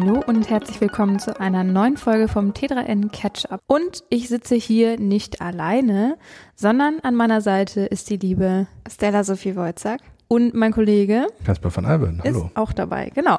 Hallo und herzlich willkommen zu einer neuen Folge vom T3N Catch-up. Und ich sitze hier nicht alleine, sondern an meiner Seite ist die liebe Stella Sophie Wojcak. Und mein Kollege Kasper von Alben, hallo. ist auch dabei, genau.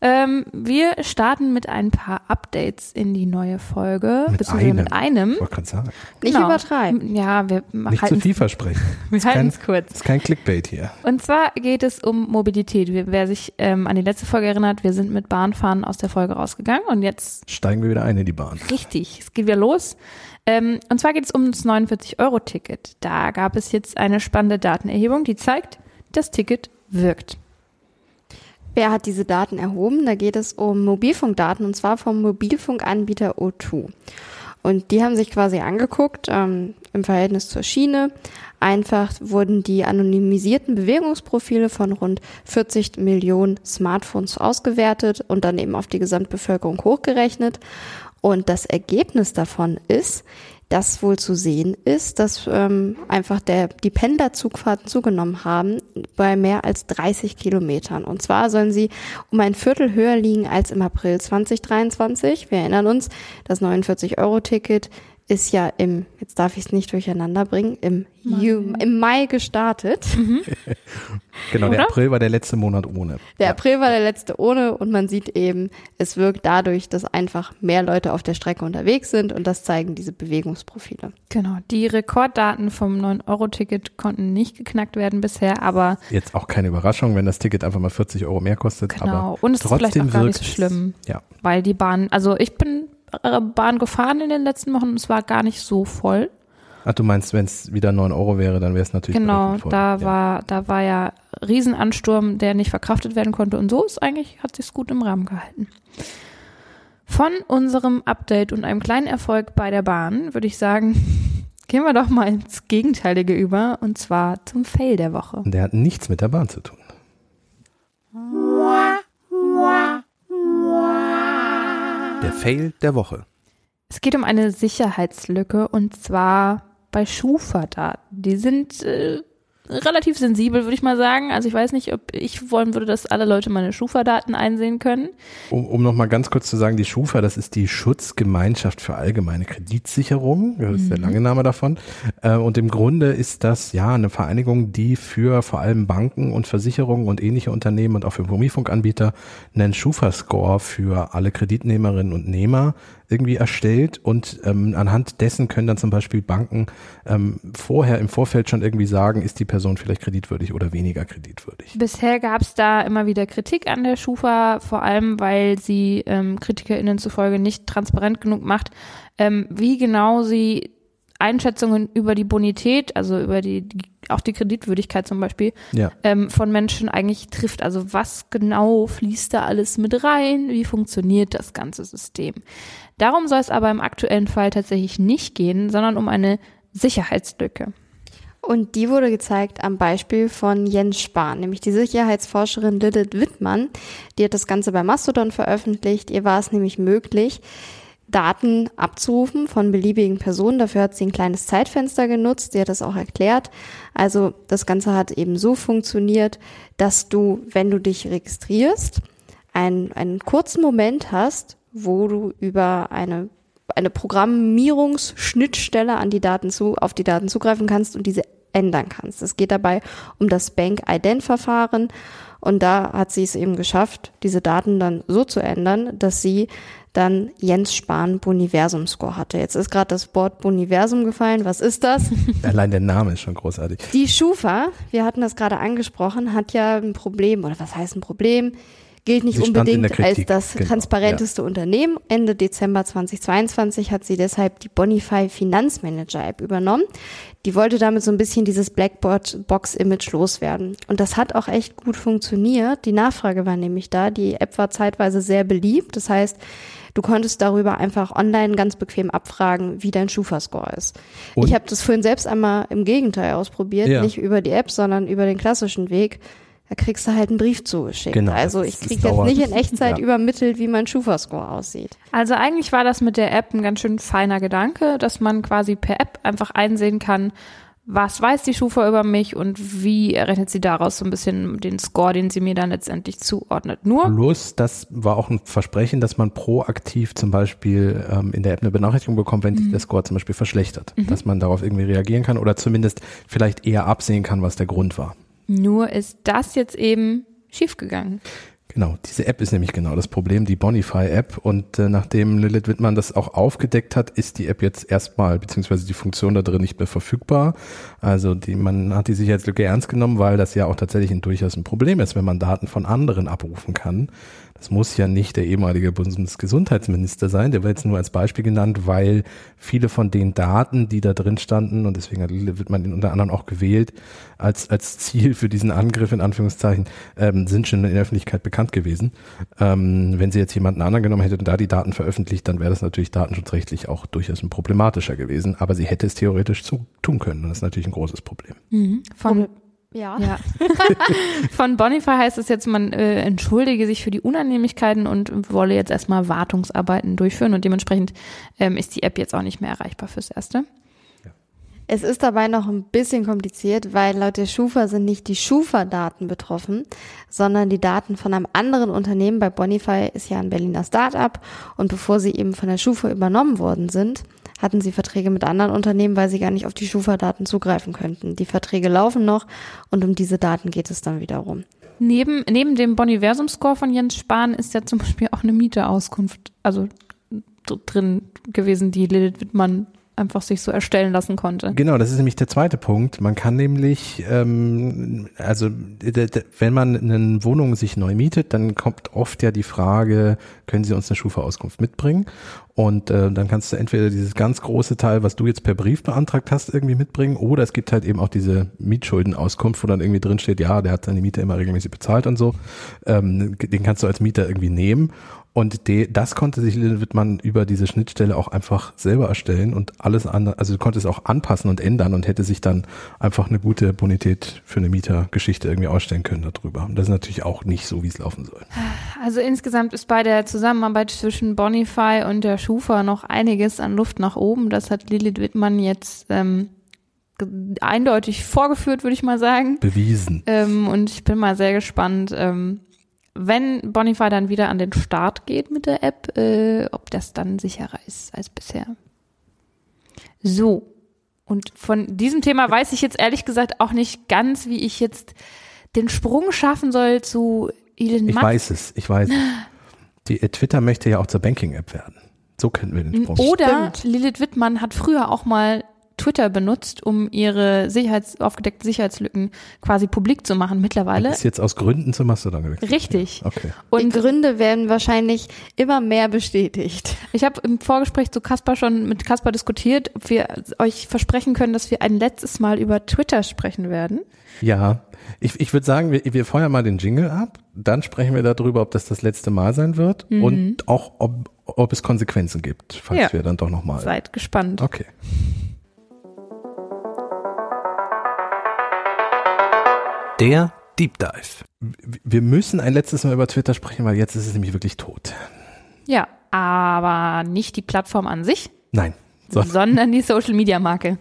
Ähm, wir starten mit ein paar Updates in die neue Folge, Mit beziehungsweise einem. mit einem. Ich wollte gerade sagen. Nicht Genau. übertreiben. Ja, wir Nicht zu halten viel versprechen. wir halten es kurz. ist kein Clickbait hier. Und zwar geht es um Mobilität. Wer sich ähm, an die letzte Folge erinnert, wir sind mit Bahnfahren aus der Folge rausgegangen und jetzt Steigen wir wieder ein in die Bahn. Richtig, es geht wieder los. Ähm, und zwar geht es um das 49-Euro-Ticket. Da gab es jetzt eine spannende Datenerhebung, die zeigt, das Ticket wirkt. Wer hat diese Daten erhoben? Da geht es um Mobilfunkdaten und zwar vom Mobilfunkanbieter O2. Und die haben sich quasi angeguckt ähm, im Verhältnis zur Schiene. Einfach wurden die anonymisierten Bewegungsprofile von rund 40 Millionen Smartphones ausgewertet und dann eben auf die Gesamtbevölkerung hochgerechnet. Und das Ergebnis davon ist, dass wohl zu sehen ist, dass ähm, einfach der, die Pendlerzugfahrten zugenommen haben bei mehr als 30 Kilometern. Und zwar sollen sie um ein Viertel höher liegen als im April 2023. Wir erinnern uns, das 49-Euro-Ticket ist ja im, jetzt darf ich es nicht durcheinander bringen, im, Ju, im Mai gestartet. Genau, der Oder? April war der letzte Monat ohne. Der Ja. April war der letzte ohne und man sieht eben, es wirkt dadurch, dass einfach mehr Leute auf der Strecke unterwegs sind und das zeigen diese Bewegungsprofile. Genau, die Rekorddaten vom 9-Euro-Ticket konnten nicht geknackt werden bisher, aber Jetzt auch keine Überraschung, wenn das Ticket einfach mal 40 Euro mehr kostet. genau. Aber Und es ist vielleicht trotzdem auch gar nicht so schlimm, Ja. weil die Bahn, also ich bin Bahn gefahren in den letzten Wochen und es war gar nicht so voll. Ach, du meinst, wenn es wieder 9 Euro wäre, dann wäre es natürlich Genau, da ja. war, da war ja Riesenansturm, der nicht verkraftet werden konnte und so ist eigentlich, hat sich's gut im Rahmen gehalten. Von unserem Update und einem kleinen Erfolg bei der Bahn würde ich sagen, gehen wir doch mal ins Gegenteilige über und zwar zum Fail der Woche. Der hat nichts mit der Bahn zu tun. Der Fail der Woche. Es geht um eine Sicherheitslücke und zwar bei Schufa-Daten. Die sind äh, relativ sensibel, würde ich mal sagen. Also ich weiß nicht, ob ich wollen würde, dass alle Leute meine Schufa-Daten einsehen können. Um, um nochmal ganz kurz zu sagen, die Schufa, das ist die Schutzgemeinschaft für allgemeine Kreditsicherung, das ist der lange Name davon. Äh, Und im Grunde ist das ja eine Vereinigung, die für vor allem Banken und Versicherungen und ähnliche Unternehmen und auch für Mobilfunkanbieter einen Schufa-Score für alle Kreditnehmerinnen und Nehmer irgendwie erstellt und ähm, anhand dessen können dann zum Beispiel Banken ähm, vorher im Vorfeld schon irgendwie sagen, ist die Person vielleicht kreditwürdig oder weniger kreditwürdig. Bisher gab es da immer wieder Kritik an der Schufa, vor allem weil sie ähm, KritikerInnen zufolge nicht transparent genug macht, ähm, wie genau sie Einschätzungen über die Bonität, also über die, die auch die Kreditwürdigkeit zum Beispiel, Ja. ähm, von Menschen eigentlich trifft. Also was genau fließt da alles mit rein? Wie funktioniert das ganze System? Darum soll es aber im aktuellen Fall tatsächlich nicht gehen, sondern um eine Sicherheitslücke. Und die wurde gezeigt am Beispiel von Jens Spahn, nämlich die Sicherheitsforscherin Lilith Wittmann. Die hat das Ganze bei Mastodon veröffentlicht. Ihr war es nämlich möglich, Daten abzurufen von beliebigen Personen. Dafür hat sie ein kleines Zeitfenster genutzt. Sie hat das auch erklärt. Also das Ganze hat eben so funktioniert, dass du, wenn du dich registrierst, einen, einen kurzen Moment hast, wo du über eine eine Programmierungsschnittstelle an die Daten zu, auf die Daten zugreifen kannst und diese ändern kannst. Es geht dabei um das Bank-Ident-Verfahren und da hat sie es eben geschafft, diese Daten dann so zu ändern, dass sie dann Jens Spahn Boniversum Score hatte. Jetzt ist gerade das Wort Boniversum gefallen. Was ist das? Allein der Name ist schon großartig. Die Schufa, wir hatten das gerade angesprochen, hat ja ein Problem, oder was heißt ein Problem? Gilt nicht Sie unbedingt als das genau, transparenteste Unternehmen. Ende Dezember 2022 hat sie deshalb die Bonify Finanzmanager App übernommen. Die wollte damit so ein bisschen dieses Blackbox-Image loswerden. Und das hat auch echt gut funktioniert. Die Nachfrage war nämlich da. Die App war zeitweise sehr beliebt. Das heißt, du konntest darüber einfach online ganz bequem abfragen, wie dein Schufa-Score ist. Und- ich habe das vorhin selbst einmal im Gegenteil ausprobiert, Ja. nicht über die App, sondern über den klassischen Weg. Da kriegst du halt einen Brief zugeschickt. Genau, also ich krieg jetzt dauernd. nicht in Echtzeit Ja. übermittelt, wie mein Schufa-Score aussieht. Also eigentlich war das mit der App ein ganz schön feiner Gedanke, dass man quasi per App einfach einsehen kann, was weiß die Schufa über mich und wie errechnet sie daraus so ein bisschen den Score, den sie mir dann letztendlich zuordnet. Nur. Plus, das war auch ein Versprechen, dass man proaktiv zum Beispiel ähm, in der App eine Benachrichtigung bekommt, wenn sich Mhm. der Score zum Beispiel verschlechtert. Dass man darauf irgendwie reagieren kann oder zumindest vielleicht eher absehen kann, was der Grund war. Nur ist das jetzt eben schiefgegangen. Genau, diese App ist nämlich genau das Problem, die Bonify-App. Und äh, nachdem Lilith Wittmann das auch aufgedeckt hat, ist die App jetzt erstmal, beziehungsweise die Funktion da drin nicht mehr verfügbar. Also die, man hat die Sicherheitslücke ernst genommen, weil das ja auch tatsächlich ein, durchaus ein Problem ist, wenn man Daten von anderen abrufen kann. Das muss ja nicht der ehemalige Bundesgesundheitsminister sein, der wird jetzt nur als Beispiel genannt, weil viele von den Daten, die da drin standen, und deswegen hat Lilith Wittmann ihn unter anderem auch gewählt, als, als Ziel für diesen Angriff in Anführungszeichen, ähm, sind schon in der Öffentlichkeit bekannt gewesen. Ähm, wenn sie jetzt jemanden anderen genommen hätte und da die Daten veröffentlicht, dann wäre das natürlich datenschutzrechtlich auch durchaus ein problematischer gewesen. Aber sie hätte es theoretisch zu, tun können. Und das ist natürlich ein großes Problem. Von, Ja. ja. Von Bonify heißt es jetzt, man äh, entschuldige sich für die Unannehmlichkeiten und wolle jetzt erstmal Wartungsarbeiten durchführen und dementsprechend ähm, ist die App jetzt auch nicht mehr erreichbar fürs Erste. Es ist dabei noch ein bisschen kompliziert, weil laut der Schufa sind nicht die Schufa-Daten betroffen, sondern die Daten von einem anderen Unternehmen. Bei Bonify ist ja ein Berliner Start-up und bevor sie eben von der Schufa übernommen worden sind, hatten sie Verträge mit anderen Unternehmen, weil sie gar nicht auf die Schufa-Daten zugreifen könnten. Die Verträge laufen noch und um diese Daten geht es dann wiederum. Neben, neben dem Boniversum-Score von Jens Spahn ist ja zum Beispiel auch eine Mieterauskunft, also dr- drin gewesen, die Lilith Wittmann einfach sich so erstellen lassen konnte. Genau, das ist nämlich der zweite Punkt. Man kann nämlich, ähm, also wenn man eine Wohnung sich neu mietet, dann kommt oft ja die Frage, können Sie uns eine Schufa-Auskunft mitbringen? Und äh, dann kannst du entweder dieses ganz große Teil, was du jetzt per Brief beantragt hast, irgendwie mitbringen, oder es gibt halt eben auch diese Mietschuldenauskunft, wo dann irgendwie drin steht, ja, der hat seine Miete immer regelmäßig bezahlt und so. Ähm, den kannst du als Mieter irgendwie nehmen. Und de, das konnte sich Lilith Wittmann über diese Schnittstelle auch einfach selber erstellen und alles andere, also du konntest auch anpassen und ändern und hätte sich dann einfach eine gute Bonität für eine Mietergeschichte irgendwie ausstellen können darüber. Und das ist natürlich auch nicht so, wie es laufen soll. Also insgesamt ist bei der Zusammenarbeit zwischen Bonify und der Schufa noch einiges an Luft nach oben. Das hat Lilith Wittmann jetzt ähm, eindeutig vorgeführt, würde ich mal sagen. Bewiesen. Ähm, und ich bin mal sehr gespannt, ähm, wenn Bonify dann wieder an den Start geht mit der App, äh, ob das dann sicherer ist als bisher. So. Und von diesem Thema weiß ich jetzt ehrlich gesagt auch nicht ganz, wie ich jetzt den Sprung schaffen soll zu Elon Ich Musk. weiß es, ich weiß es. Die, äh, Twitter möchte ja auch zur Banking-App werden. So könnten wir den Sprung. Oder Stimmt. Lilith Wittmann hat früher auch mal Twitter benutzt, um ihre Sicherheits aufgedeckten Sicherheitslücken quasi publik zu machen. Mittlerweile. ist jetzt aus Gründen zum Mastodon gewechselt. Richtig. Okay. Die Und Gründe werden wahrscheinlich immer mehr bestätigt. ich habe im Vorgespräch zu Kaspar schon mit Kaspar diskutiert, ob wir euch versprechen können, dass wir ein letztes Mal über Twitter sprechen werden. Ja, ich, ich würde sagen, wir, wir feuern mal den Jingle ab, dann sprechen wir darüber, ob das das letzte Mal sein wird und auch, ob, ob es Konsequenzen gibt, falls Ja. wir dann doch nochmal. Seid gespannt. Okay. Der Deep Dive. Wir müssen ein letztes Mal über Twitter sprechen, weil jetzt ist es nämlich wirklich tot. Ja, aber nicht die Plattform an sich, Nein. So, sondern die Social Media Marke.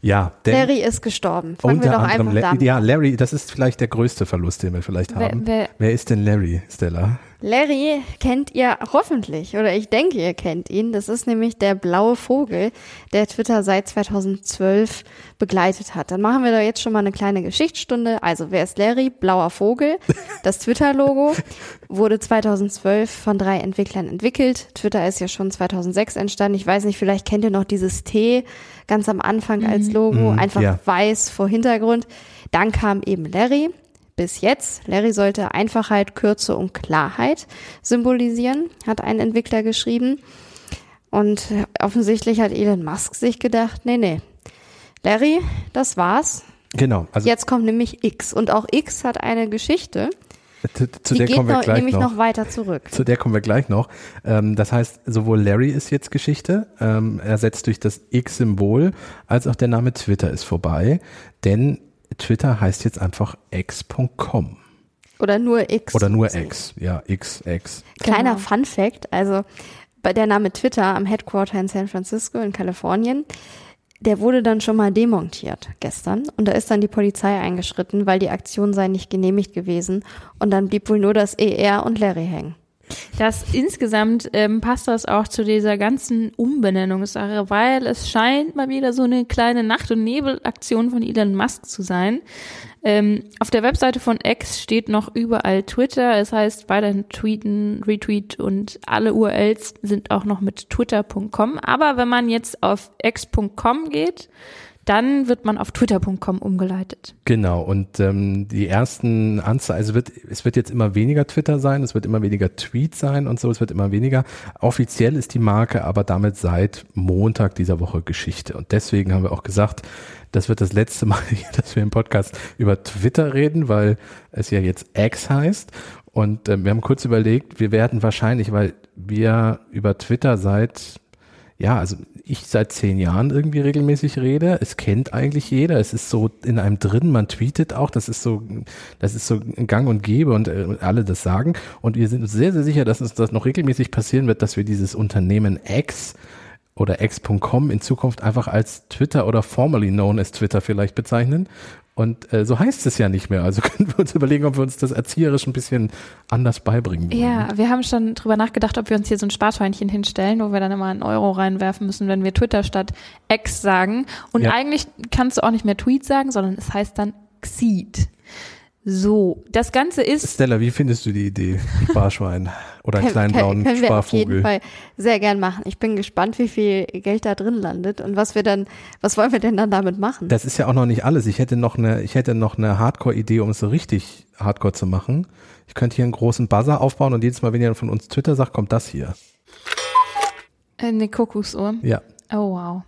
ja, denn Larry ist gestorben. Fangen wir unter doch anderem, einfach La- damit ja, Larry, das ist vielleicht der größte Verlust, den wir vielleicht Wer- haben. wer- wer ist denn Larry, Stella? Larry kennt ihr hoffentlich oder ich denke, ihr kennt ihn. Das ist nämlich der blaue Vogel, der Twitter seit 2012 begleitet hat. Dann machen wir da jetzt schon mal eine kleine Geschichtsstunde. Also, wer ist Larry? Blauer Vogel. Das Twitter-Logo wurde 2012 von drei Entwicklern entwickelt. Twitter ist ja schon 2006 entstanden. Ich weiß nicht, vielleicht kennt ihr noch dieses T ganz am Anfang als Logo, Mhm, einfach ja. weiß vor Hintergrund. Dann kam eben Larry bis jetzt. Larry sollte Einfachheit, Kürze und Klarheit symbolisieren, hat ein Entwickler geschrieben. Und offensichtlich hat Elon Musk sich gedacht, nee, nee. Larry, das war's. Genau, also Jetzt kommt nämlich X. Und auch X hat eine Geschichte. zu, zu Die der geht kommen wir noch, gleich nämlich noch. noch weiter zurück. Zu der kommen wir gleich noch. Ähm, das heißt, sowohl Larry ist jetzt Geschichte, ähm, ersetzt durch das X-Symbol, als auch der Name Twitter ist vorbei. Denn Twitter heißt jetzt einfach x.com. Oder nur X. Oder nur X. Ja, X, X. Kleiner Genau. Fun Fact, also bei der Name Twitter am Headquarter in San Francisco in Kalifornien der wurde dann schon mal demontiert gestern und da ist dann die Polizei eingeschritten, weil die Aktion sei nicht genehmigt gewesen und dann blieb wohl nur das ER und Larry hängen. Das insgesamt ähm, passt das auch zu dieser ganzen Umbenennungssache, weil es scheint mal wieder so eine kleine Nacht- und Nebelaktion von Elon Musk zu sein. Ähm, auf der Webseite von X steht noch überall Twitter. Es heißt weiterhin tweeten, retweet und alle URLs sind auch noch mit twitter.com. Aber wenn man jetzt auf x.com geht, dann wird man auf twitter.com umgeleitet. Genau, und ähm, die ersten Anzeigen, also wird, es wird jetzt immer weniger Twitter sein, es wird immer weniger Tweet sein und so, es wird immer weniger. Offiziell ist die Marke aber damit seit Montag dieser Woche Geschichte. Und deswegen haben wir auch gesagt, das wird das letzte Mal, dass wir im Podcast über Twitter reden, weil es ja jetzt X heißt. Und äh, wir haben kurz überlegt, wir werden wahrscheinlich, weil wir über Twitter seit ja, also ich seit zehn Jahren irgendwie regelmäßig rede. Es kennt eigentlich jeder. Es ist so in einem drin. Man tweetet auch. Das ist so, das ist so Gang und Gäbe und äh, alle das sagen. Und wir sind uns sehr, sehr sicher, dass uns das noch regelmäßig passieren wird, dass wir dieses Unternehmen X oder x.com in Zukunft einfach als Twitter oder formerly known as Twitter vielleicht bezeichnen. Und äh, so heißt es ja nicht mehr. Also können wir uns überlegen, ob wir uns das erzieherisch ein bisschen anders beibringen wollen. Ja, wir haben schon drüber nachgedacht, ob wir uns hier so ein Sparschweinchen hinstellen, wo wir dann immer einen Euro reinwerfen müssen, wenn wir Twitter statt X sagen. Und Ja. eigentlich kannst du auch nicht mehr Tweet sagen, sondern es heißt dann Xeed. So, das Ganze ist Stella, wie findest du die Idee? Sparschwein oder einen kleinen können- blauen können wir auf jeden Sparvogel? Fall sehr gern machen. Ich bin gespannt, wie viel Geld da drin landet und was wir dann, was wollen wir denn dann damit machen? Das ist ja auch noch nicht alles. Ich hätte noch eine, ich hätte noch eine Hardcore-Idee, um es so richtig Hardcore zu machen. Ich könnte hier einen großen Buzzer aufbauen und jedes Mal, wenn jemand von uns Twitter sagt, kommt das hier. äh, eine Kuckucksuhr. Ja, Oh wow.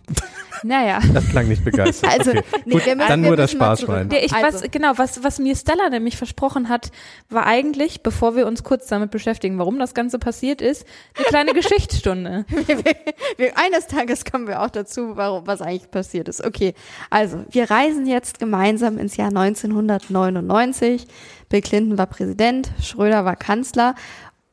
Naja. das klang nicht begeistert. Also, okay. nee, Gut, wir müssen- dann wir nur das müssen mal Sparschwein. Der, ich, Also. was, genau, was, was mir Stella nämlich versprochen hat, war eigentlich, bevor wir uns kurz damit beschäftigen, warum das Ganze passiert ist, eine kleine Geschichtsstunde. wir, eines Tages kommen wir auch dazu, warum, was eigentlich passiert ist. Okay, also wir reisen jetzt gemeinsam ins Jahr 1999. Bill Clinton war Präsident, Schröder war Kanzler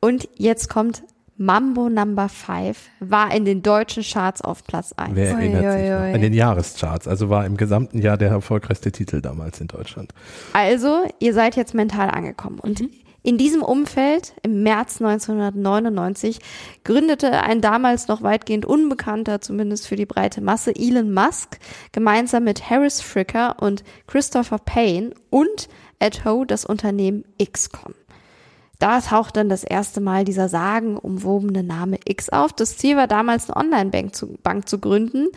und jetzt kommt Mambo Number 5, war in den deutschen Charts auf Platz 1. Wer erinnert sich ui, noch? ui. An den Jahrescharts. Also war im gesamten Jahr der erfolgreichste Titel damals in Deutschland. Also, ihr seid jetzt mental angekommen. Und in diesem Umfeld, im März 1999, gründete ein damals noch weitgehend unbekannter, zumindest für die breite Masse, Elon Musk, gemeinsam mit Harris Fricker und Christopher Payne und Ed Ho das Unternehmen XCOM. Da taucht dann das erste Mal dieser sagenumwobene Name X auf. Das Ziel war damals eine Online-Bank zu, Bank zu gründen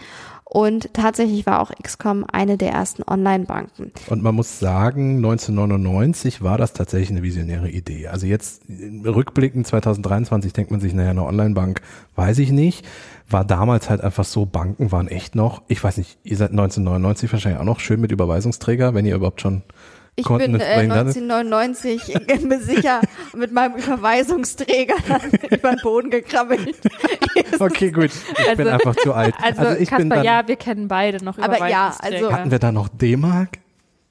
und tatsächlich war auch XCOM eine der ersten Online-Banken. Und man muss sagen, 1999 war das tatsächlich eine visionäre Idee. Also jetzt rückblickend 2023 denkt man sich, naja, eine Online-Bank, weiß ich nicht. War damals halt einfach so, Banken waren echt noch, ich weiß nicht, ihr seid 1999 wahrscheinlich auch noch schön mit Überweisungsträger, wenn ihr überhaupt schon Ich Konten bin äh, entsprechend hattet. 1999 mir sicher mit meinem Überweisungsträger über den Boden gekrabbelt. Okay, gut. Ich bin Also- einfach zu alt. Also, ich bin Kasper, dann, ja, wir kennen beide noch Aber ja, Überweisungsträger. also- hatten wir da noch D-Mark?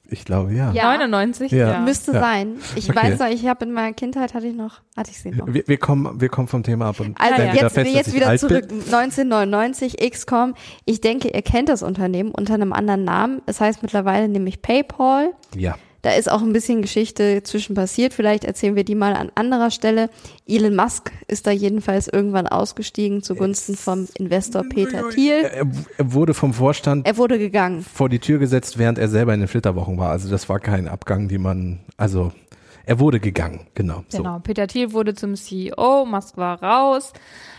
Ich glaube, ja. Ja. 99? Ja. Müsste Ja. sein. Ich Okay. weiß noch, ich habe in meiner Kindheit hatte ich noch, hatte ich sie noch. Wir, wir, kommen, wir kommen vom Thema ab und Also stellen wieder jetzt, fest, dass jetzt ich wieder alt zurück. bin. 1999, XCOM. Ich denke, ihr kennt das Unternehmen unter einem anderen Namen. Es heißt mittlerweile nämlich PayPal. Ja. Da ist auch ein bisschen Geschichte zwischen passiert. Vielleicht erzählen wir die mal an anderer Stelle. Elon Musk ist da jedenfalls irgendwann ausgestiegen zugunsten vom Investor Peter Thiel. Er, er wurde vom Vorstand Er wurde gegangen. vor die Tür gesetzt, während er selber in den Flitterwochen war. Also das war kein Abgang, die man, also er wurde gegangen, genau. Genau, Peter Thiel wurde zum CEO, Musk war raus.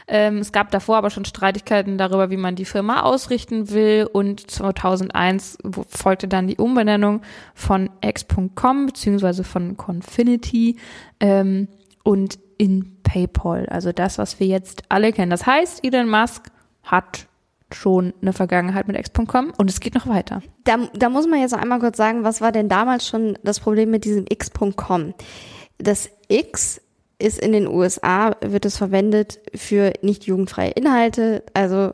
Ähm, es gab davor aber schon Streitigkeiten darüber, wie man die Firma ausrichten will. Und 2001 wo- folgte dann die Umbenennung von X.com beziehungsweise von Confinity ähm, und in PayPal. Also das, was wir jetzt alle kennen. Das heißt, Elon Musk hat schon eine Vergangenheit mit X.com und es geht noch weiter. Da, da muss man jetzt einmal kurz sagen, was war denn damals schon das Problem mit diesem X.com? Das X ist in den USA, wird es verwendet für nicht jugendfreie Inhalte, also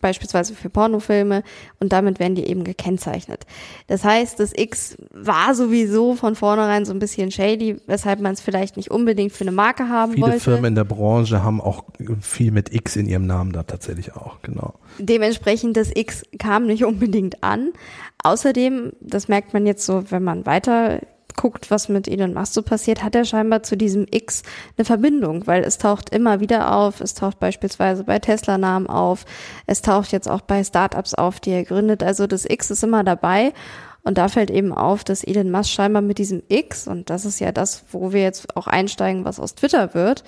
beispielsweise für Pornofilme und damit werden die eben gekennzeichnet. Das heißt, das X war sowieso von vornherein so ein bisschen shady, weshalb man es vielleicht nicht unbedingt für eine Marke haben Viele wollte. Firmen in der Branche haben auch viel mit X in ihrem Namen da tatsächlich auch, genau. Dementsprechend das X kam nicht unbedingt an. Außerdem, das merkt man jetzt so, wenn man weiter guckt, was mit Elon Musk so passiert, hat er scheinbar zu diesem X eine Verbindung, weil es taucht immer wieder auf. Es taucht beispielsweise bei Tesla-Namen auf. Es taucht jetzt auch bei Startups auf, die er gründet. Also das X ist immer dabei. Und da fällt eben auf, dass Elon Musk scheinbar mit diesem X, und das ist ja das, wo wir jetzt auch einsteigen, was aus Twitter wird,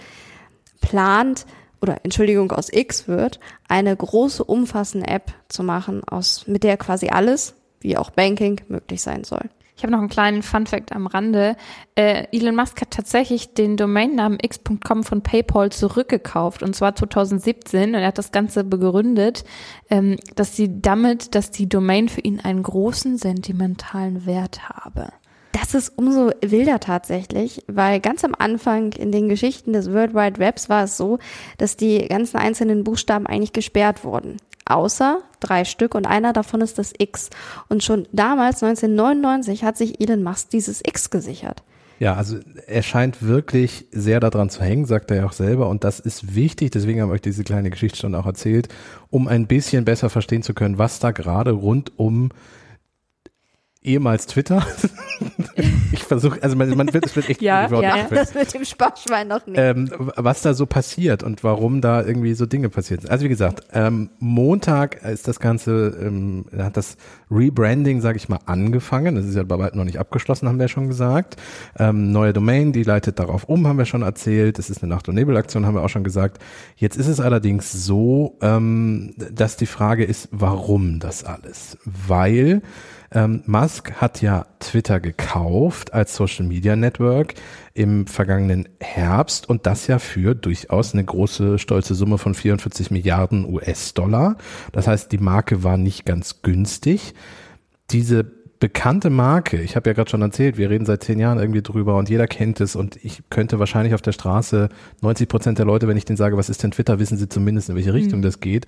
plant, oder Entschuldigung, aus X wird, eine große, umfassende App zu machen, aus, mit der quasi alles, wie auch Banking, möglich sein soll. Ich habe noch einen kleinen Funfact am Rande. Äh, Elon Musk hat tatsächlich den Domainnamen x.com von PayPal zurückgekauft und zwar 2017 und er hat das Ganze begründet, ähm, dass sie damit, dass die Domain für ihn einen großen sentimentalen Wert habe. Das ist umso wilder tatsächlich, weil ganz am Anfang in den Geschichten des World Wide Webs war es so, dass die ganzen einzelnen Buchstaben eigentlich gesperrt wurden. Außer drei Stück und einer davon ist das X. Und schon damals, 1999, hat sich Elon Musk dieses X gesichert. Ja, also er scheint wirklich sehr daran zu hängen, sagt er ja auch selber. Und das ist wichtig, deswegen haben wir euch diese kleine Geschichtsstunde auch erzählt, um ein bisschen besser verstehen zu können, was da gerade rund um ehemals Twitter. ich versuche, also man, man wird, es wird echt Ja, ja. Das mit dem Sparschwein noch nicht. ähm, was da so passiert und warum da irgendwie so Dinge passiert sind. Also wie gesagt, ähm, Montag ist das Ganze, ähm, hat das Rebranding, sage ich mal, angefangen. Das ist ja bei weitem noch nicht abgeschlossen, haben wir ja schon gesagt. Ähm, neue Domain, die leitet darauf um, haben wir schon erzählt. Es ist eine Nacht- und Nebelaktion, haben wir auch schon gesagt. Jetzt ist es allerdings so, ähm, dass die Frage ist, warum das alles? Weil ähm, Musk hat ja Twitter gekauft als Social Media Network im vergangenen Herbst und das ja für durchaus eine große, stolze Summe von 44 Milliarden US-Dollar. Das heißt, die Marke war nicht ganz günstig. Diese bekannte Marke, ich habe ja gerade schon erzählt, wir reden seit zehn Jahren irgendwie drüber und jeder kennt es und ich könnte wahrscheinlich auf der Straße 90 Prozent der Leute, wenn ich denen sage, was ist denn Twitter, wissen sie zumindest, in welche Richtung das geht.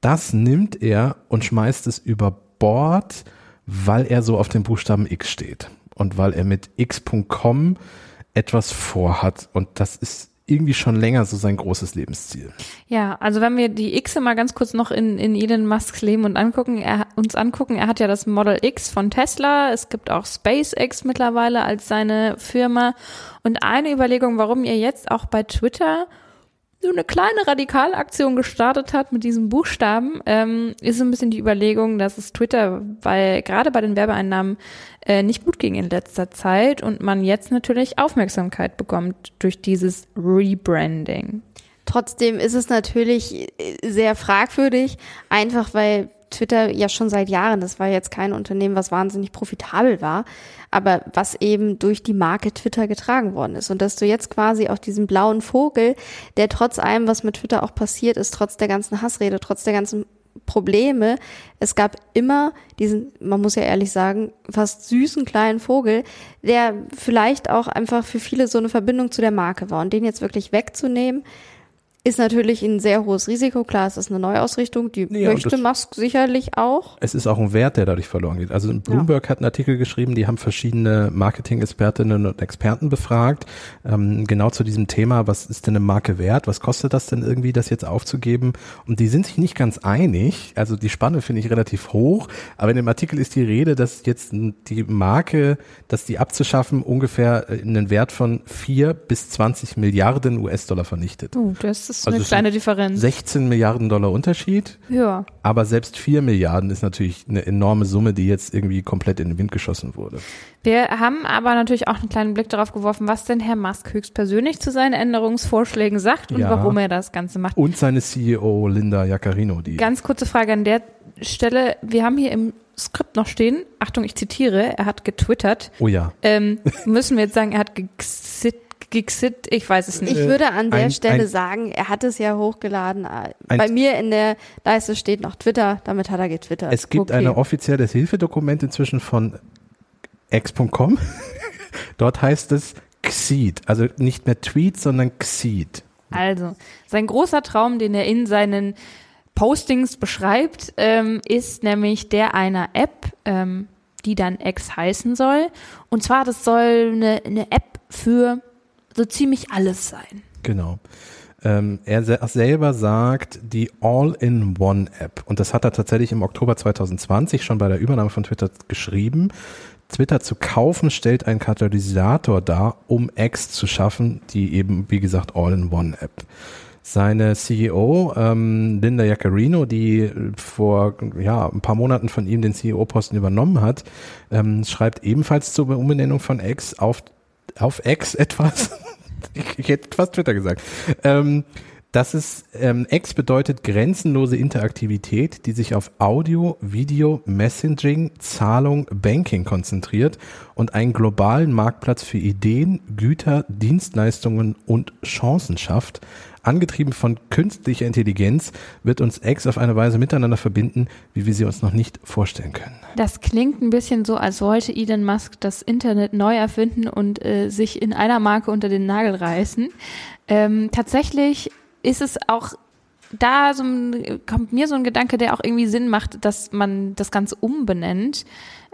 Das nimmt er und schmeißt es über Bord, weil er so auf dem Buchstaben X steht und weil er mit x.com etwas vorhat und das ist irgendwie schon länger so sein großes Lebensziel. Ja, also wenn wir die X mal ganz kurz noch in, in Elon Musks Leben und angucken, er, uns angucken, er hat ja das Model X von Tesla, es gibt auch SpaceX mittlerweile als seine Firma und eine Überlegung, warum er jetzt auch bei Twitter so eine kleine Radikalaktion gestartet hat mit diesem Buchstaben, ähm, ist so ein bisschen die Überlegung, dass es Twitter, weil gerade bei den Werbeeinnahmen äh, nicht gut ging in letzter Zeit und man jetzt natürlich Aufmerksamkeit bekommt durch dieses Rebranding. Trotzdem ist es natürlich äh, sehr fragwürdig, einfach weil Twitter ja schon seit Jahren, das war jetzt kein Unternehmen, was wahnsinnig profitabel war, aber was eben durch die Marke Twitter getragen worden ist. Und dass du jetzt quasi auch diesen blauen Vogel, der trotz allem, was mit Twitter auch passiert ist, trotz der ganzen Hassrede, trotz der ganzen Probleme, es gab immer diesen, man muss ja ehrlich sagen, fast süßen kleinen Vogel, der vielleicht auch einfach für viele so eine Verbindung zu der Marke war. Und den jetzt wirklich wegzunehmen, ist natürlich ein sehr hohes Risiko. Klar, es ist eine Neuausrichtung, die Ja, möchte Musk sicherlich auch. Es ist auch ein Wert, der dadurch verloren geht. Also Bloomberg hat einen Artikel geschrieben, die haben verschiedene Marketing-Expertinnen und Experten befragt, ähm, genau zu diesem Thema, was ist denn eine Marke wert, was kostet das denn irgendwie, das jetzt aufzugeben? Und die sind sich nicht ganz einig, also die Spanne finde ich relativ hoch, aber in dem Artikel ist die Rede, dass jetzt die Marke, dass die abzuschaffen ungefähr äh, einen Wert von vier bis 20 Milliarden US-Dollar vernichtet. Oh, das ist Also eine kleine Differenz. 16 Milliarden Dollar Unterschied. Ja. Aber selbst 4 Milliarden ist natürlich eine enorme Summe, die jetzt irgendwie komplett in den Wind geschossen wurde. Wir haben aber natürlich auch einen kleinen Blick darauf geworfen, was denn Herr Musk höchstpersönlich zu seinen Änderungsvorschlägen sagt und Ja. warum er das Ganze macht. Und seine CEO Linda Jaccarino, die Ganz kurze Frage an der Stelle. Wir haben hier im Skript noch stehen, Achtung, ich zitiere, er hat getwittert. Oh ja. Ähm, müssen wir jetzt sagen, er hat gexit, gexit, ich weiß es nicht. Ich würde an der ein- Stelle ein- sagen, er hat es ja hochgeladen. Ein- Bei mir in der Leiste steht noch Twitter, damit hat er getwittert. Es gibt Okay. ein offizielles Hilfedokument inzwischen von x.com. Dort heißt es Xeed, also nicht mehr Tweet, sondern Xeed. Also, sein großer Traum, den er in seinen Postings beschreibt, ähm, ist nämlich der einer App, ähm, die dann X heißen soll. Und zwar, das soll eine, eine App für so ziemlich alles sein. Genau. Ähm, er se selber sagt die All-in-One-App. Und das hat er tatsächlich im Oktober 2020 schon bei der Übernahme von Twitter geschrieben. Twitter zu kaufen stellt einen Katalysator dar, um X zu schaffen, die eben, wie gesagt, All-in-One-App. Seine CEO, ähm, Linda Jaccarino, die vor ja, ein paar Monaten von ihm den CEO-Posten übernommen hat, ähm, schreibt ebenfalls zur Umbenennung von X auf, auf X etwas. Ich hätte fast Twitter gesagt. Ähm, das ist, ähm, X bedeutet grenzenlose Interaktivität, die sich auf Audio, Video, Messaging, Zahlung, Banking konzentriert und einen globalen Marktplatz für Ideen, Güter, Dienstleistungen und Chancen schafft. Angetrieben von künstlicher Intelligenz wird uns X auf eine Weise miteinander verbinden, wie wir sie uns noch nicht vorstellen können. Das klingt ein bisschen so, als wollte Elon Musk das Internet neu erfinden und äh, sich in einer Marke unter den Nagel reißen. Ähm, tatsächlich ist es auch da so ein, kommt mir so ein Gedanke, der auch irgendwie Sinn macht, dass man das Ganze umbenennt,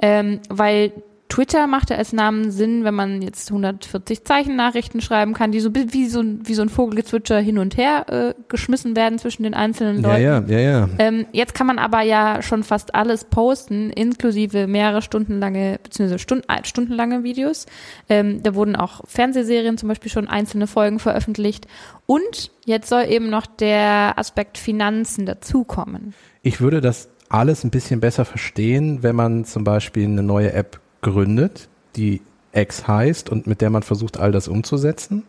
ähm, weil Twitter machte als Namen Sinn, wenn man jetzt 140 Zeichen Nachrichten schreiben kann, die so wie so, wie so ein Vogelgezwitscher hin und her äh, geschmissen werden zwischen den einzelnen Leuten. Ja, ja, ja, ja. Ähm, jetzt kann man aber ja schon fast alles posten, inklusive mehrere stundenlange, beziehungsweise Stunden, äh, stundenlange Videos. Ähm, da wurden auch Fernsehserien zum Beispiel schon einzelne Folgen veröffentlicht. Und jetzt soll eben noch der Aspekt Finanzen dazukommen. Ich würde das alles ein bisschen besser verstehen, wenn man zum Beispiel eine neue App gründet, die X heißt und mit der man versucht, all das umzusetzen.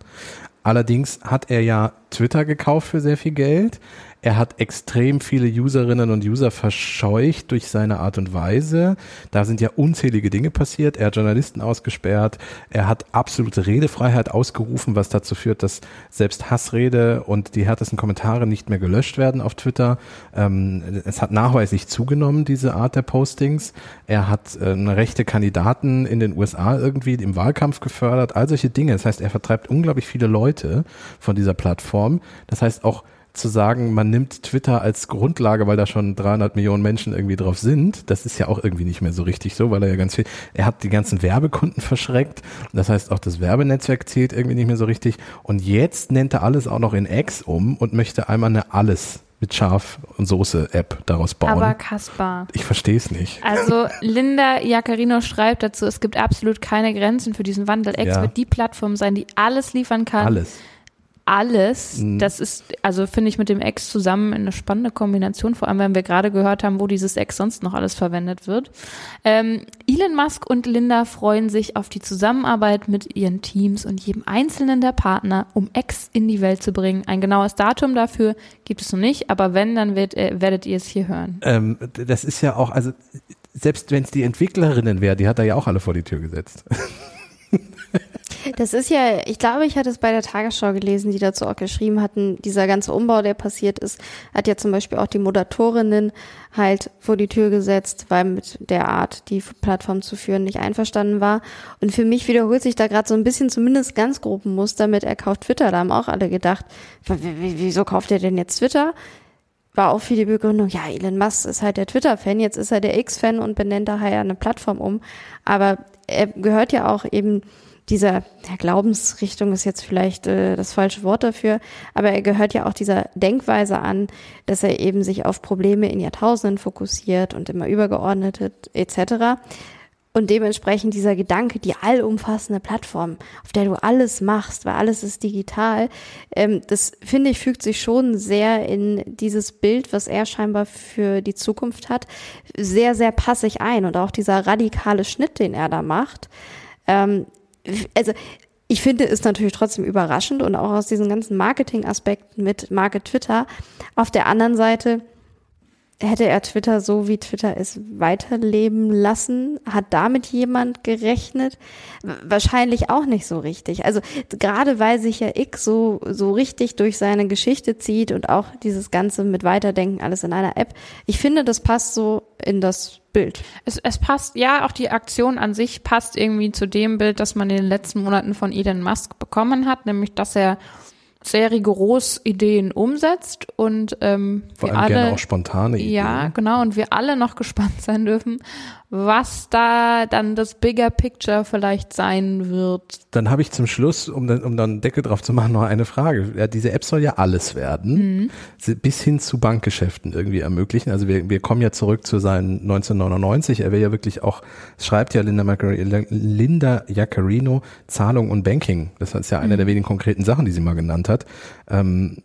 Allerdings hat er ja Twitter gekauft für sehr viel Geld. Er hat extrem viele Userinnen und User verscheucht durch seine Art und Weise. Da sind ja unzählige Dinge passiert. Er hat Journalisten ausgesperrt. Er hat absolute Redefreiheit ausgerufen, was dazu führt, dass selbst Hassrede und die härtesten Kommentare nicht mehr gelöscht werden auf Twitter. Ähm, es hat nachweislich zugenommen, diese Art der Postings. Er hat äh, rechte Kandidaten in den USA irgendwie im Wahlkampf gefördert. All solche Dinge. Das heißt, er vertreibt unglaublich viele Leute von dieser Plattform. Das heißt auch, zu sagen, man nimmt Twitter als Grundlage, weil da schon 300 Millionen Menschen irgendwie drauf sind, das ist ja auch irgendwie nicht mehr so richtig so, weil er ja ganz viel, er hat die ganzen Werbekunden verschreckt. Das heißt, auch das Werbenetzwerk zählt irgendwie nicht mehr so richtig. Und jetzt nennt er alles auch noch in X um und möchte einmal eine alles mit Schaf und Soße App daraus bauen. Aber Kaspar. Ich verstehe es nicht. Also Linda Jaccarino schreibt dazu, es gibt absolut keine Grenzen für diesen Wandel. X Ja. wird die Plattform sein, die alles liefern kann. Alles. Alles. Mhm. Das ist, also finde ich mit dem Ex zusammen eine spannende Kombination, vor allem wenn wir gerade gehört haben, wo dieses Ex sonst noch alles verwendet wird. Ähm, Elon Musk und Linda freuen sich auf die Zusammenarbeit mit ihren Teams und jedem einzelnen der Partner, um Ex in die Welt zu bringen. Ein genaues Datum dafür gibt es noch nicht, aber wenn, dann wird, äh, werdet ihr es hier hören. Ähm, das ist ja auch, also selbst wenn es die Entwicklerinnen wäre, die hat er ja auch alle vor die Tür gesetzt. Das ist ja, ich glaube, ich hatte es bei der Tagesschau gelesen, die dazu auch geschrieben hatten, dieser ganze Umbau, der passiert ist, hat ja zum Beispiel auch die Moderatorinnen halt vor die Tür gesetzt, weil mit der Art, die Plattform zu führen, nicht einverstanden war. Und für mich wiederholt sich da gerade so ein bisschen zumindest ganz grob ein Muster mit, er kauft Twitter. Da haben auch alle gedacht, wieso kauft er denn jetzt Twitter? war auch viel die Begründung, ja, Elon Musk ist halt der Twitter-Fan, jetzt ist er der X-Fan und benennt daher eine Plattform um. Aber er gehört ja auch eben dieser ja, Glaubensrichtung ist jetzt vielleicht äh, das falsche Wort dafür, aber er gehört ja auch dieser Denkweise an, dass er eben sich auf Probleme in Jahrtausenden fokussiert und immer übergeordnet etc. Und dementsprechend dieser Gedanke, die allumfassende Plattform, auf der du alles machst, weil alles ist digital, ähm, das finde ich, fügt sich schon sehr in dieses Bild, was er scheinbar für die Zukunft hat, sehr, sehr passig ein. Und auch dieser radikale Schnitt, den er da macht. Ähm, also ich finde es natürlich trotzdem überraschend und auch aus diesen ganzen Marketing-Aspekten mit Market Twitter. Auf der anderen Seite hätte er Twitter so, wie Twitter ist, weiterleben lassen? Hat damit jemand gerechnet? Wahrscheinlich auch nicht so richtig. Also gerade weil sich ja X so, so richtig durch seine Geschichte zieht und auch dieses Ganze mit Weiterdenken, alles in einer App. Ich finde, das passt so in das Bild. Es, es passt, ja, auch die Aktion an sich passt irgendwie zu dem Bild, das man in den letzten Monaten von Elon Musk bekommen hat, nämlich dass er sehr rigoros Ideen umsetzt und ähm, Vor wir allem alle gerne auch spontane Ideen. ja genau und wir alle noch gespannt sein dürfen, was da dann das Bigger Picture vielleicht sein wird. Dann habe ich zum Schluss, um dann, um dann Deckel drauf zu machen, noch eine Frage. Ja, diese App soll ja alles werden, Sie- bis hin zu Bankgeschäften irgendwie ermöglichen. Also wir, wir kommen ja zurück zu seinen 1999. Er will ja wirklich auch, es schreibt ja Linda, Macar Linda Jaccarino, Zahlung und Banking. Das ist ja eine der wenigen konkreten Sachen, die sie mal genannt hat. Ähm,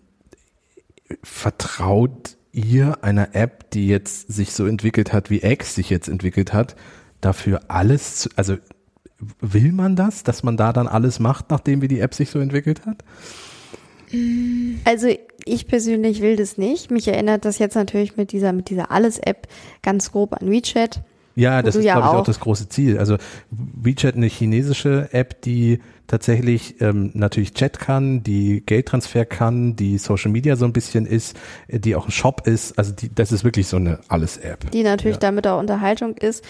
vertraut ihr einer App, die jetzt sich so entwickelt hat, wie X sich jetzt entwickelt hat, dafür alles, zu, also will man das, dass man da dann alles macht, nachdem wie die App sich so entwickelt hat? Also ich persönlich will das nicht. Mich erinnert das jetzt natürlich mit dieser, mit dieser Alles-App ganz grob an WeChat. Ja, das ist, ja glaube ich, auch- das große Ziel. Also WeChat, eine chinesische App, die tatsächlich ähm, natürlich Chat kann, die Geldtransfer kann, die Social Media so ein bisschen ist, äh, die auch ein Shop ist. Also die, das ist wirklich so eine Alles-App. die natürlich Ja. damit auch Unterhaltung ist.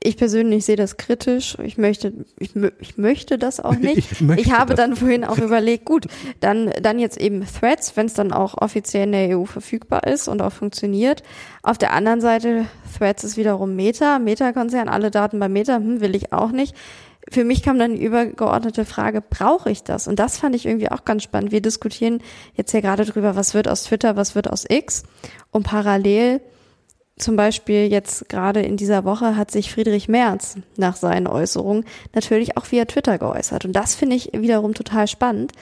Ich persönlich sehe das kritisch. Ich möchte, ich, ich möchte das auch nicht. Ich möchte habe das. dann vorhin auch überlegt, gut, dann, dann jetzt eben Threads, wenn es dann auch offiziell in der EU verfügbar ist und auch funktioniert. Auf der anderen Seite, Threads ist wiederum Meta, Meta-Konzern, alle Daten bei Meta, hm, will ich auch nicht. Für mich kam dann die übergeordnete Frage, brauche ich das? Und das fand ich irgendwie auch ganz spannend. Wir diskutieren jetzt hier gerade drüber, was wird aus Twitter, was wird aus X. Und parallel zum Beispiel jetzt gerade in dieser Woche hat sich Friedrich Merz nach seinen Äußerungen natürlich auch via Twitter geäußert. Und das finde ich wiederum total spannend.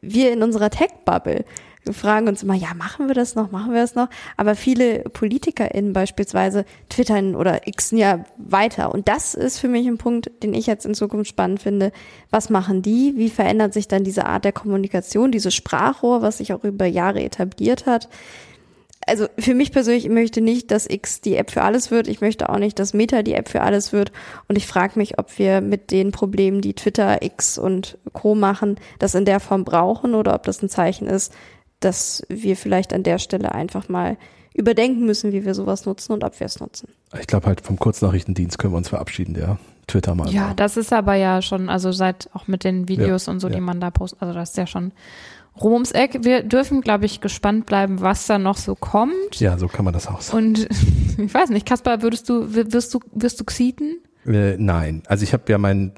Wir in unserer Tech-Bubble fragen uns immer, ja, machen wir das noch, machen wir das noch? Aber viele PolitikerInnen beispielsweise twittern oder xen ja weiter. Und das ist für mich ein Punkt, den ich jetzt in Zukunft spannend finde. Was machen die? Wie verändert sich dann diese Art der Kommunikation, dieses Sprachrohr, was sich auch über Jahre etabliert hat? also für mich persönlich ich möchte nicht, dass X die App für alles wird. Ich möchte auch nicht, dass Meta die App für alles wird. Und ich frage mich, ob wir mit den Problemen, die Twitter, X und Co. machen, das in der Form brauchen oder ob das ein Zeichen ist, dass wir vielleicht an der Stelle einfach mal überdenken müssen, wie wir sowas nutzen und ob wir es nutzen. Ich glaube halt vom Kurznachrichtendienst können wir uns verabschieden, der Twitter mal Ja, das ist aber ja schon, also seit auch mit den Videos Ja, und so, die ja. man da postet, also das ist ja schon rum ums Eck. Wir dürfen, glaube ich, gespannt bleiben, was da noch so kommt. Ja, so kann man das auch sagen. Und ich weiß nicht, Kaspar, würdest du, wirst du, wirst du Xeten? Äh, nein, also ich habe ja mein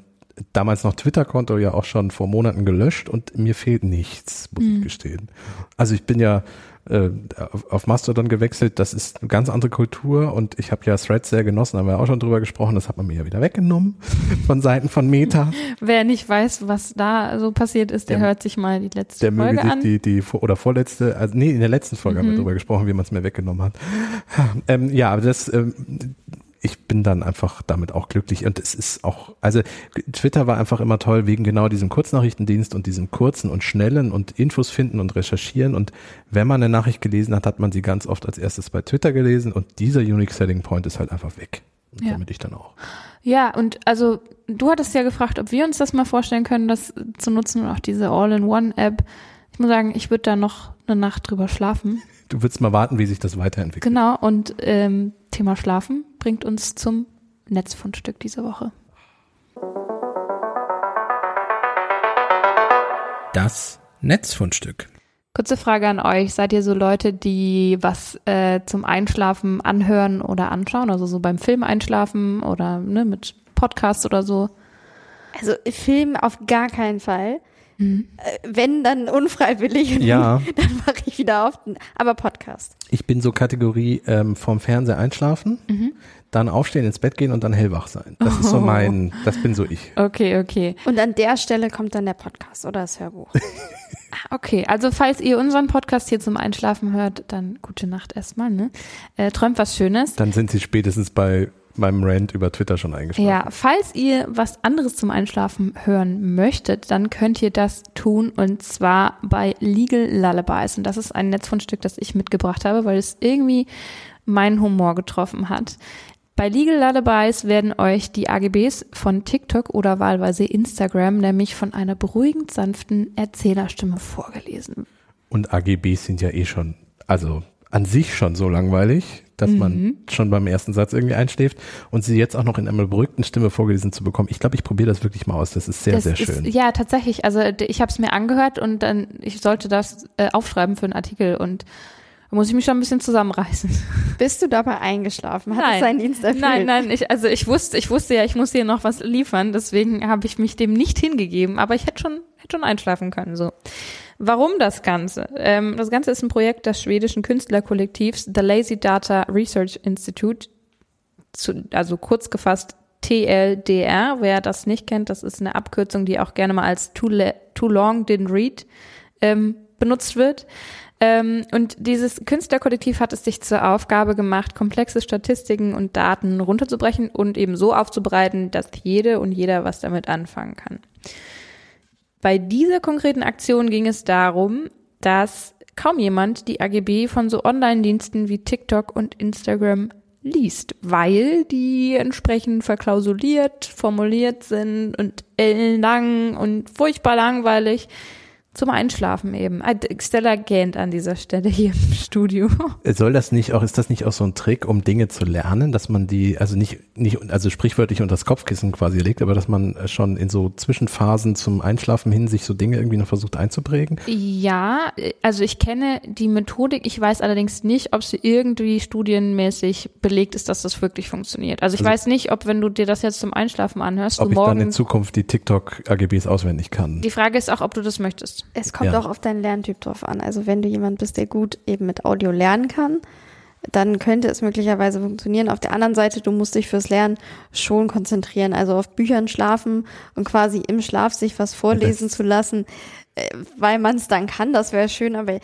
damals noch Twitter-Konto ja auch schon vor Monaten gelöscht und mir fehlt nichts, muss ich gestehen. Also ich bin ja äh, auf, Mastodon gewechselt, das ist eine ganz andere Kultur und ich habe ja Threads sehr genossen, haben wir auch schon drüber gesprochen, das hat man mir ja wieder weggenommen von Seiten von Meta. Wer nicht weiß, was da so passiert ist, der, Der- hört sich mal die letzte Der möge Folge sich an. die, die oder vorletzte, also nee, in der letzten Folge haben wir Mhm. drüber gesprochen, wie man es mir weggenommen hat. Ähm, ja, aber das, ähm, ich bin dann einfach damit auch glücklich und es ist auch, also Twitter war einfach immer toll wegen genau diesem Kurznachrichtendienst und diesem kurzen und schnellen und Infos finden und recherchieren und wenn man eine Nachricht gelesen hat, hat man sie ganz oft als erstes bei Twitter gelesen und dieser Unique Selling Point ist halt einfach weg. Und Ja. damit ich dann auch. Ja, und also du hattest ja gefragt, ob wir uns das mal vorstellen können, das zu nutzen und auch diese All-in-One-App. Ich muss sagen, ich würde da noch eine Nacht drüber schlafen. Du würdest mal warten, wie sich das weiterentwickelt. Genau, und ähm, Thema Schlafen bringt uns zum Netzfundstück diese Woche. Das Netzfundstück. Kurze Frage an euch. Seid ihr so Leute, die was äh, zum Einschlafen anhören oder anschauen? Also so beim Film einschlafen oder ne, mit Podcast oder so? Also Film auf gar keinen Fall. Äh, Wenn, dann unfreiwillig. Und Ja. Dann mache ich wieder auf. Aber Podcast. Ich bin so Kategorie ähm, vom Fernseher einschlafen, dann aufstehen, ins Bett gehen und dann hellwach sein. Das ist so mein, das bin so ich. Okay, okay. Und an der Stelle kommt dann der Podcast oder das Hörbuch. Okay, also falls ihr unseren Podcast hier zum Einschlafen hört, dann gute Nacht erstmal, ne? Äh, träumt was Schönes. Dann sind sie spätestens bei meinem Rant über Twitter schon eingeschlafen. Ja, falls ihr was anderes zum Einschlafen hören möchtet, dann könnt ihr das tun und zwar bei Legal Lullabies. Und das ist ein Netzfundstück, das ich mitgebracht habe, weil es irgendwie meinen Humor getroffen hat. Bei Legal Lullabies werden euch die AGBs von TikTok oder wahlweise Instagram nämlich von einer beruhigend sanften Erzählerstimme vorgelesen. Und AGBs sind ja eh schon, also an sich schon so langweilig. Dass man schon beim ersten Satz irgendwie einschläft und sie jetzt auch noch in einer beruhigten Stimme vorgelesen zu bekommen. Ich glaube, ich probiere das wirklich mal aus. Das ist sehr, das sehr ist, schön. Ja, tatsächlich. Also ich habe es mir angehört und dann, ich sollte das äh, aufschreiben für einen Artikel und da muss ich mich schon ein bisschen zusammenreißen. Bist du dabei eingeschlafen? Hat es seinen Dienst erfüllt? Nein, nein, ich, also ich wusste, ich wusste ja, ich muss hier noch was liefern, deswegen habe ich mich dem nicht hingegeben, aber ich hätte schon, hätte schon einschlafen können, so. Warum das Ganze? Ähm, das Ganze ist ein Projekt des schwedischen Künstlerkollektivs The Lazy Data Research Institute, zu, also kurz gefasst TLDR. Wer das nicht kennt, das ist eine Abkürzung, die auch gerne mal als Too, too Long Didn't Read ähm, benutzt wird. Ähm, und dieses Künstlerkollektiv hat es sich zur Aufgabe gemacht, komplexe Statistiken und Daten runterzubrechen und eben so aufzubereiten, dass jede und jeder was damit anfangen kann. Bei dieser konkreten Aktion ging es darum, dass kaum jemand die AGB von so Online-Diensten wie TikTok und Instagram liest, weil die entsprechend verklausuliert, formuliert sind und ellenlang und furchtbar langweilig zum Einschlafen eben. Ah, Stella gähnt an dieser Stelle hier im Studio. Soll das nicht auch, ist das nicht auch so ein Trick, um Dinge zu lernen, dass man die, also nicht, nicht, also sprichwörtlich unter das Kopfkissen quasi legt, aber dass man schon in so Zwischenphasen zum Einschlafen hin sich so Dinge irgendwie noch versucht einzuprägen? Ja, also ich kenne die Methodik, ich weiß allerdings nicht, ob sie irgendwie studienmäßig belegt ist, dass das wirklich funktioniert. Also ich Also- weiß nicht, ob wenn du dir das jetzt zum Einschlafen anhörst, Ob du ich dann in morgen. Zukunft die TikTok-AGBs auswendig kann. Die Frage ist auch, ob du das möchtest. Es kommt Ja. auch auf deinen Lerntyp drauf an. Also wenn du jemand bist, der gut eben mit Audio lernen kann, dann könnte es möglicherweise funktionieren. Auf der anderen Seite, du musst dich fürs Lernen schon konzentrieren. Also auf Büchern schlafen und quasi im Schlaf sich was vorlesen Das- zu lassen, äh, weil man es dann kann, das wäre schön, aber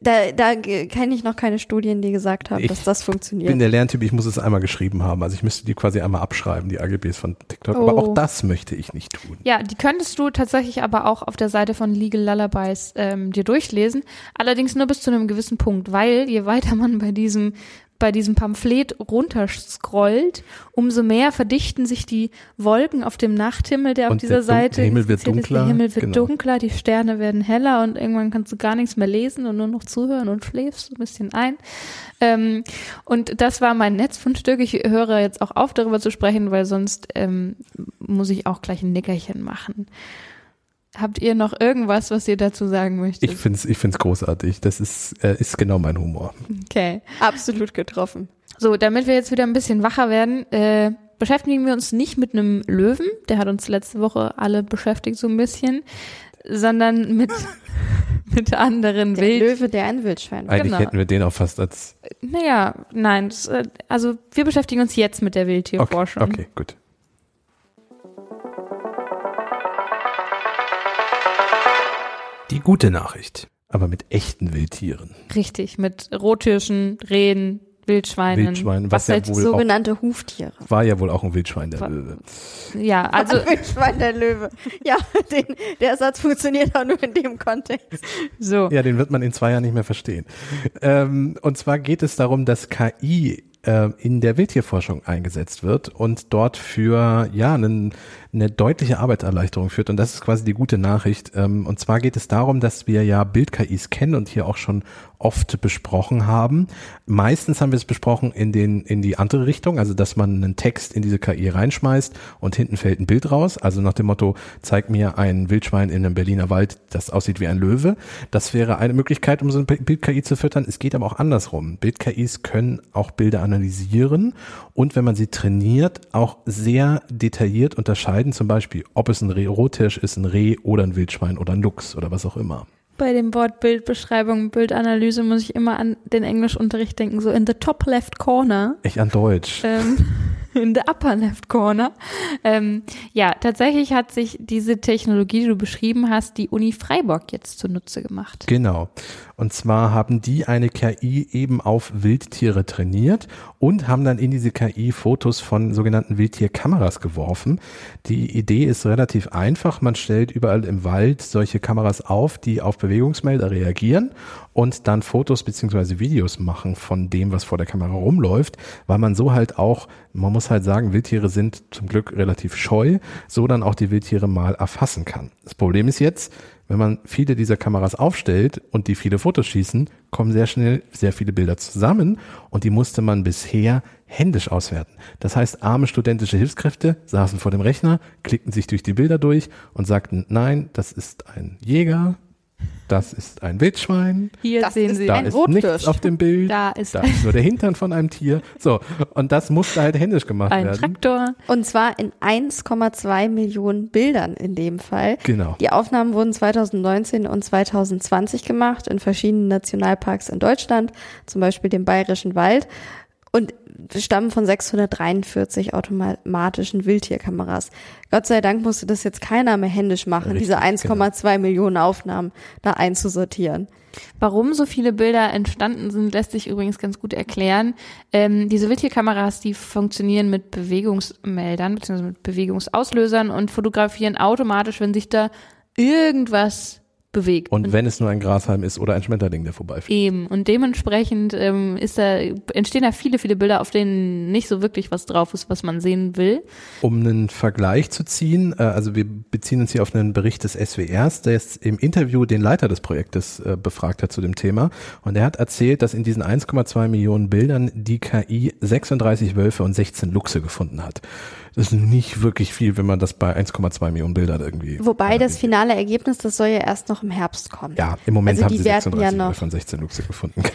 da, da kenne ich noch keine Studien, die gesagt haben, Ich dass das Ich funktioniert. bin der Lerntyp, ich muss es einmal geschrieben haben. Also ich müsste die quasi einmal abschreiben, die AGBs von TikTok. Aber Oh. auch das möchte ich nicht tun. Ja, die könntest du tatsächlich aber auch auf der Seite von Legal Lullabies ähm, dir durchlesen. Allerdings nur bis zu einem gewissen Punkt, weil je weiter man bei diesem bei diesem Pamphlet runterscrollt, umso mehr verdichten sich die Wolken auf dem Nachthimmel, der auf Und dieser der Seite der Himmel wird dunkler, Der Himmel wird genau. dunkler, die Sterne werden heller und irgendwann kannst du gar nichts mehr lesen und nur noch zuhören und schläfst so ein bisschen ein. Ähm, und das war mein Netzfundstück. Ich höre jetzt auch auf, darüber zu sprechen, weil sonst ähm, muss ich auch gleich ein Nickerchen machen. Habt ihr noch irgendwas, was ihr dazu sagen möchtet? Ich finde es ich find's großartig. Das ist, äh, ist genau mein Humor. okay. Absolut getroffen. So, damit wir jetzt wieder ein bisschen wacher werden, äh, beschäftigen wir uns nicht mit einem Löwen, der hat uns letzte Woche alle beschäftigt so ein bisschen, sondern mit, mit anderen Der Wild. Löwe, der ein Wildschwein war. Eigentlich Genau. hätten wir den auch fast als. Naja, nein, das, äh, also wir beschäftigen uns jetzt mit der Okay, Wildtierforschung. okay, gut. Die gute Nachricht. Aber mit echten Wildtieren. Richtig, mit Rothirschen, Rehen, Wildschweinen. Wildschweinen, was ja halt wohl auch, Sogenannte Huftiere. war ja wohl auch ein Wildschwein, der Wa- Löwe. Ja, also Wildschwein, der Löwe. Ja, den, der Satz funktioniert auch nur in dem Kontext. so. Ja, den wird man in zwei Jahren nicht mehr verstehen. Ähm, und zwar geht es darum, dass KI äh, in der Wildtierforschung eingesetzt wird und dort für ja einen, eine deutliche Arbeitserleichterung führt. Und das ist quasi die gute Nachricht. Ähm, und zwar geht es darum, dass wir ja Bild-KIs kennen und hier auch schon oft besprochen haben. Meistens haben wir es besprochen in den in die andere Richtung, also dass man einen Text in diese KI reinschmeißt und hinten fällt ein Bild raus. Also nach dem Motto: Zeig mir ein Wildschwein in einem Berliner Wald, das aussieht wie ein Löwe. Das wäre eine Möglichkeit, um so eine Bild-KI zu füttern. Es geht aber auch andersrum. Bild-KIs können auch Bilder analysieren und wenn man sie trainiert, auch sehr detailliert unterscheiden. Zum Beispiel, ob es ein Reh, Rothirsch ist, ein Reh oder ein Wildschwein oder ein Luchs oder was auch immer. Bei dem Wort Bildbeschreibung, Bildanalyse muss ich immer an den Englischunterricht denken, so in the top left corner. Ich an Deutsch. ähm, in the upper left corner. Ähm, ja, tatsächlich hat sich diese Technologie, die du beschrieben hast, die Uni Freiburg jetzt zunutze gemacht. Genau. Und zwar haben die eine KI eben auf Wildtiere trainiert und haben dann in diese KI Fotos von sogenannten Wildtierkameras geworfen. Die Idee ist relativ einfach. Man stellt überall im Wald solche Kameras auf, die auf Bewegungsmelder reagieren und dann Fotos beziehungsweise Videos machen von dem, was vor der Kamera rumläuft, weil man so halt auch, man muss halt sagen, Wildtiere sind zum Glück relativ scheu, so dann auch die Wildtiere mal erfassen kann. Das Problem ist jetzt, Wenn man viele dieser Kameras aufstellt und die viele Fotos schießen, kommen sehr schnell sehr viele Bilder zusammen und die musste man bisher händisch auswerten. Das heißt, arme studentische Hilfskräfte saßen vor dem Rechner, klickten sich durch die Bilder durch und sagten, nein, das ist ein Jäger, das ist ein Wildschwein. Hier Das sehen Sie. Da Ein ist Rotfisch. nichts auf dem Bild. Da ist da ist nur der Hintern von einem Tier. So, und das musste halt händisch gemacht ein werden. Traktor. Und zwar in 1,2 Millionen Bildern in dem Fall. Genau. Die Aufnahmen wurden 2019 und 2020 gemacht in verschiedenen Nationalparks in Deutschland, zum Beispiel dem Bayerischen Wald und stammen von 643 automatischen Wildtierkameras. Gott sei Dank musste das jetzt keiner mehr händisch machen, Richtig, diese 1,2 Millionen Aufnahmen da einzusortieren. Warum so viele Bilder entstanden sind, lässt sich übrigens ganz gut erklären. Ähm, diese Wildtierkameras, die funktionieren mit Bewegungsmeldern bzw. mit Bewegungsauslösern und fotografieren automatisch, wenn sich da irgendwas bewegt. Und wenn es nur ein Grashalm ist oder ein Schmetterling, der vorbeifliegt. Eben. Und dementsprechend ähm, ist da, entstehen da viele, viele Bilder, auf denen nicht so wirklich was drauf ist, was man sehen will. Um einen Vergleich zu ziehen, äh, also wir beziehen uns hier auf einen Bericht des SWRs, der jetzt im Interview den Leiter des Projektes äh, befragt hat zu dem Thema. Und er hat erzählt, dass in diesen 1,2 Millionen Bildern die KI 36 Wölfe und 16 Luchse gefunden hat. Das ist nicht wirklich viel, wenn man das bei 1,2 Millionen Bildern irgendwie. Wobei das finale Ergebnis, das soll ja erst noch im Herbst kommen. Ja, im Moment Also haben die sie werten 36 ja noch- und 16 Luchse gefunden.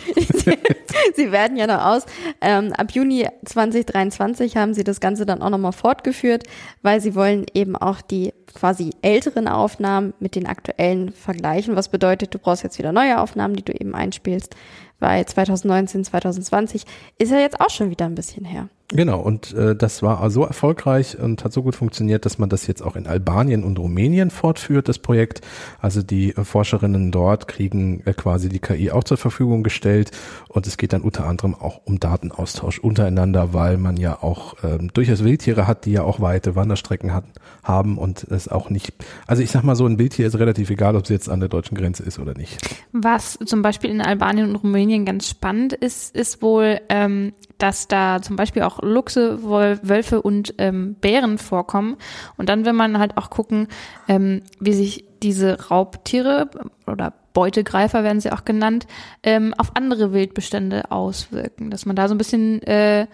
Sie werden ja noch aus. Ähm, ab Juni 2023 haben sie das Ganze dann auch nochmal fortgeführt, weil sie wollen eben auch die quasi älteren Aufnahmen mit den aktuellen vergleichen. Was bedeutet, du brauchst jetzt wieder neue Aufnahmen, die du eben einspielst, weil 2019, 2020 ist ja jetzt auch schon wieder ein bisschen her. Genau, und äh, das war so erfolgreich und hat so gut funktioniert, dass man das jetzt auch in Albanien und Rumänien fortführt, das Projekt. Also die äh, Forscherinnen dort kriegen äh, quasi die KI auch zur Verfügung gestellt und es geht dann unter anderem auch um Datenaustausch untereinander, weil man ja auch ähm, durchaus Wildtiere hat, die ja auch weite Wanderstrecken hat, haben und es auch nicht, also ich sag mal so, ein Wildtier ist relativ egal, ob es jetzt an der deutschen Grenze ist oder nicht. Was zum Beispiel in Albanien und Rumänien ganz spannend ist, ist wohl, ähm, dass da zum Beispiel auch Luchse, Wölfe und ähm, Bären vorkommen. Und dann will man halt auch gucken, ähm, wie sich diese Raubtiere oder Beutegreifer werden sie auch genannt, ähm, auf andere Wildbestände auswirken. Dass man da so ein bisschen äh,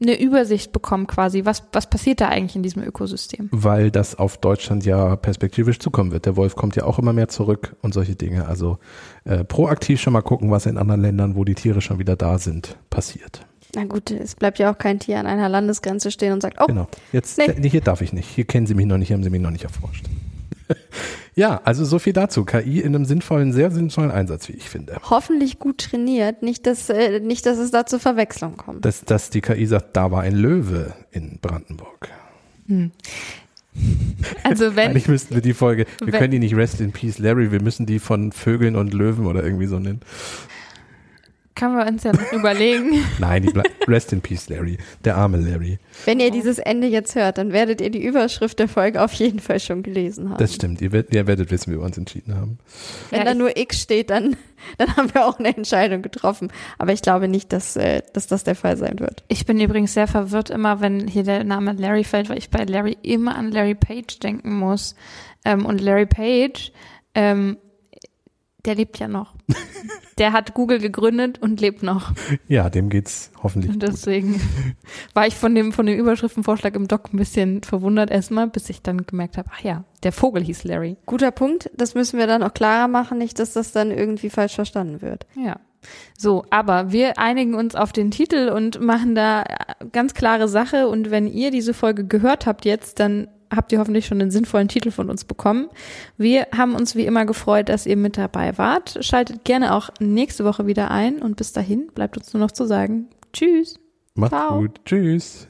eine Übersicht bekommt quasi, was, was passiert da eigentlich in diesem Ökosystem. weil das auf Deutschland ja perspektivisch zukommen wird. Der Wolf kommt ja auch immer mehr zurück und solche Dinge. Also äh, proaktiv schon mal gucken, was in anderen Ländern, wo die Tiere schon wieder da sind, passiert. Na gut, es bleibt ja auch kein Tier an einer Landesgrenze stehen und sagt, oh, Genau. Jetzt Nee. hier darf ich nicht. Hier kennen Sie mich noch nicht, haben Sie mich noch nicht erforscht. ja, also so viel dazu. KI in einem sinnvollen, sehr sinnvollen Einsatz, wie ich finde. hoffentlich gut trainiert, nicht dass, äh, nicht, dass es da zur Verwechslung kommt. Dass, dass die KI sagt, da war ein Löwe in Brandenburg. Also wenn, Eigentlich müssten wir die Folge, wir Wenn- können die nicht Rest in Peace Larry, wir müssen die von Vögeln und Löwen oder irgendwie so nennen. Kann man uns ja noch überlegen. Nein, die bleibt Rest in Peace Larry, der arme Larry. Wenn ihr dieses Ende jetzt hört, dann werdet ihr die Überschrift der Folge auf jeden Fall schon gelesen haben. Das stimmt, ihr werdet, ihr werdet wissen, wie wir uns entschieden haben. Wenn Ja, da nur X steht, dann, dann haben wir auch eine Entscheidung getroffen. Aber ich glaube nicht, dass, äh, dass das der Fall sein wird. Ich bin übrigens sehr verwirrt immer, wenn hier der Name Larry fällt, weil ich bei Larry immer an Larry Page denken muss. Ähm, und Larry Page, ähm, der lebt ja noch. der hat Google gegründet und lebt noch. Ja, dem geht's hoffentlich Und gut. deswegen war ich von dem, von dem Überschriftenvorschlag im Doc ein bisschen verwundert erstmal, bis ich dann gemerkt habe, ach ja, der Vogel hieß Larry. Guter Punkt. Das müssen wir dann auch klarer machen, nicht, dass das dann irgendwie falsch verstanden wird. Ja. So, aber wir einigen uns auf den Titel und machen da ganz klare Sache. Und wenn ihr diese Folge gehört habt jetzt, dann habt ihr hoffentlich schon einen sinnvollen Titel von uns bekommen. Wir haben uns wie immer gefreut, dass ihr mit dabei wart. Schaltet gerne auch nächste Woche wieder ein und bis dahin bleibt uns nur noch zu sagen, tschüss. Macht's Ciao. gut. Tschüss.